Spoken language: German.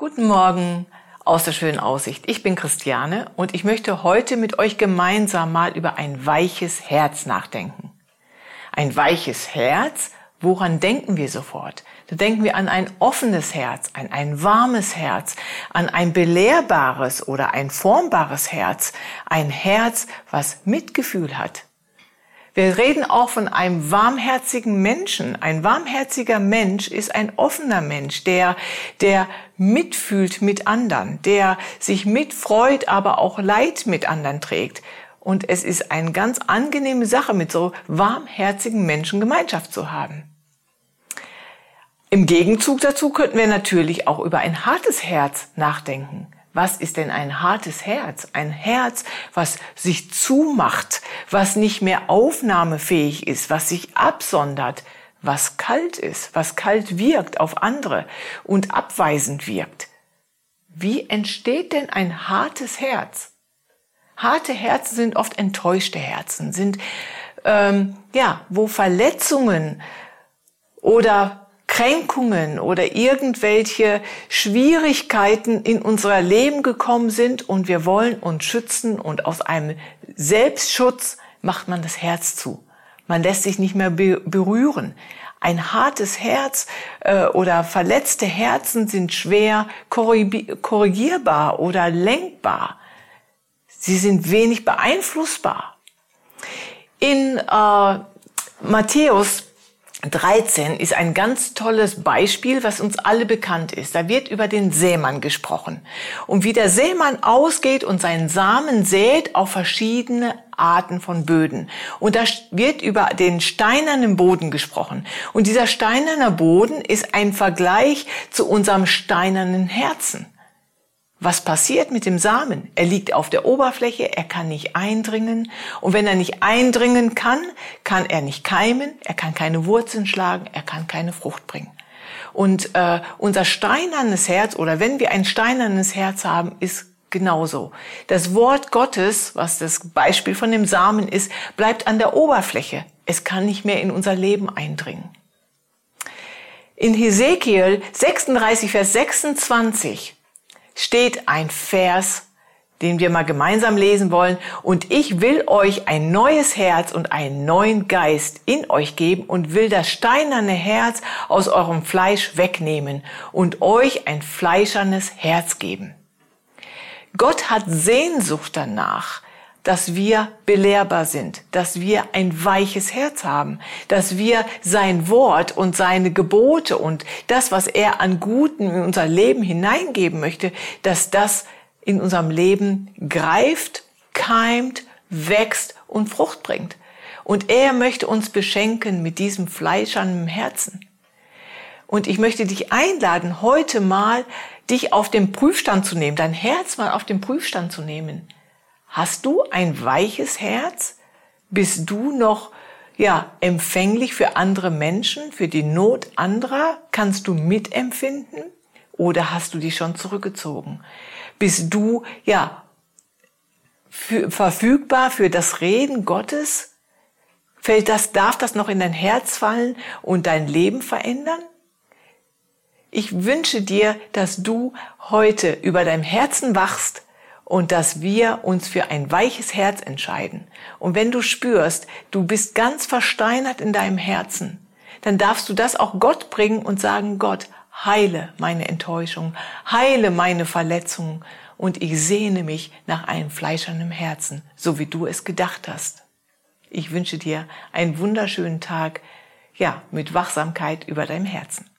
Guten Morgen aus der schönen Aussicht. Ich bin Christiane und ich möchte heute mit euch gemeinsam mal über ein weiches Herz nachdenken. Ein weiches Herz, woran denken wir sofort? Da denken wir an ein offenes Herz, an ein warmes Herz, an ein belehrbares oder ein formbares Herz, ein Herz, was Mitgefühl hat, wir reden auch von einem warmherzigen Menschen. Ein warmherziger Mensch ist ein offener Mensch, der, der mitfühlt mit anderen, der sich mitfreut, aber auch Leid mit anderen trägt. Und es ist eine ganz angenehme Sache, mit so warmherzigen Menschen Gemeinschaft zu haben. Im Gegenzug dazu könnten wir natürlich auch über ein hartes Herz nachdenken. Was ist denn ein hartes Herz? Ein Herz, was sich zumacht, was nicht mehr aufnahmefähig ist, was sich absondert, was kalt ist, was kalt wirkt auf andere und abweisend wirkt. Wie entsteht denn ein hartes Herz? Harte Herzen sind oft enttäuschte Herzen, sind ähm, ja, wo Verletzungen oder Kränkungen oder irgendwelche Schwierigkeiten in unser Leben gekommen sind und wir wollen uns schützen und aus einem Selbstschutz macht man das Herz zu. Man lässt sich nicht mehr berühren. Ein hartes Herz äh, oder verletzte Herzen sind schwer korrigierbar oder lenkbar. Sie sind wenig beeinflussbar. In äh, Matthäus 13 ist ein ganz tolles Beispiel, was uns alle bekannt ist. Da wird über den Sämann gesprochen. Und wie der Sämann ausgeht und seinen Samen sät auf verschiedene Arten von Böden. Und da wird über den steinernen Boden gesprochen. Und dieser steinerne Boden ist ein Vergleich zu unserem steinernen Herzen. Was passiert mit dem Samen? Er liegt auf der Oberfläche, er kann nicht eindringen. Und wenn er nicht eindringen kann, kann er nicht keimen, er kann keine Wurzeln schlagen, er kann keine Frucht bringen. Und äh, unser steinernes Herz, oder wenn wir ein steinernes Herz haben, ist genauso. Das Wort Gottes, was das Beispiel von dem Samen ist, bleibt an der Oberfläche. Es kann nicht mehr in unser Leben eindringen. In Hesekiel 36, Vers 26 steht ein Vers, den wir mal gemeinsam lesen wollen. Und ich will euch ein neues Herz und einen neuen Geist in euch geben und will das steinerne Herz aus eurem Fleisch wegnehmen und euch ein fleischernes Herz geben. Gott hat Sehnsucht danach, dass wir belehrbar sind, dass wir ein weiches Herz haben, dass wir sein Wort und seine Gebote und das, was er an Guten in unser Leben hineingeben möchte, dass das in unserem Leben greift, keimt, wächst und Frucht bringt. Und er möchte uns beschenken mit diesem fleischernen Herzen. Und ich möchte dich einladen, heute mal dich auf den Prüfstand zu nehmen, dein Herz mal auf den Prüfstand zu nehmen. Hast du ein weiches Herz? Bist du noch ja, empfänglich für andere Menschen, für die Not anderer? Kannst du mitempfinden? Oder hast du dich schon zurückgezogen? Bist du, ja, für, verfügbar für das Reden Gottes? Fällt das, darf das noch in dein Herz fallen und dein Leben verändern? Ich wünsche dir, dass du heute über deinem Herzen wachst und dass wir uns für ein weiches Herz entscheiden. Und wenn du spürst, du bist ganz versteinert in deinem Herzen, dann darfst du das auch Gott bringen und sagen, Gott, heile meine Enttäuschung, heile meine Verletzungen und ich sehne mich nach einem fleischernen Herzen, so wie du es gedacht hast. Ich wünsche dir einen wunderschönen Tag, ja, mit Wachsamkeit über deinem Herzen.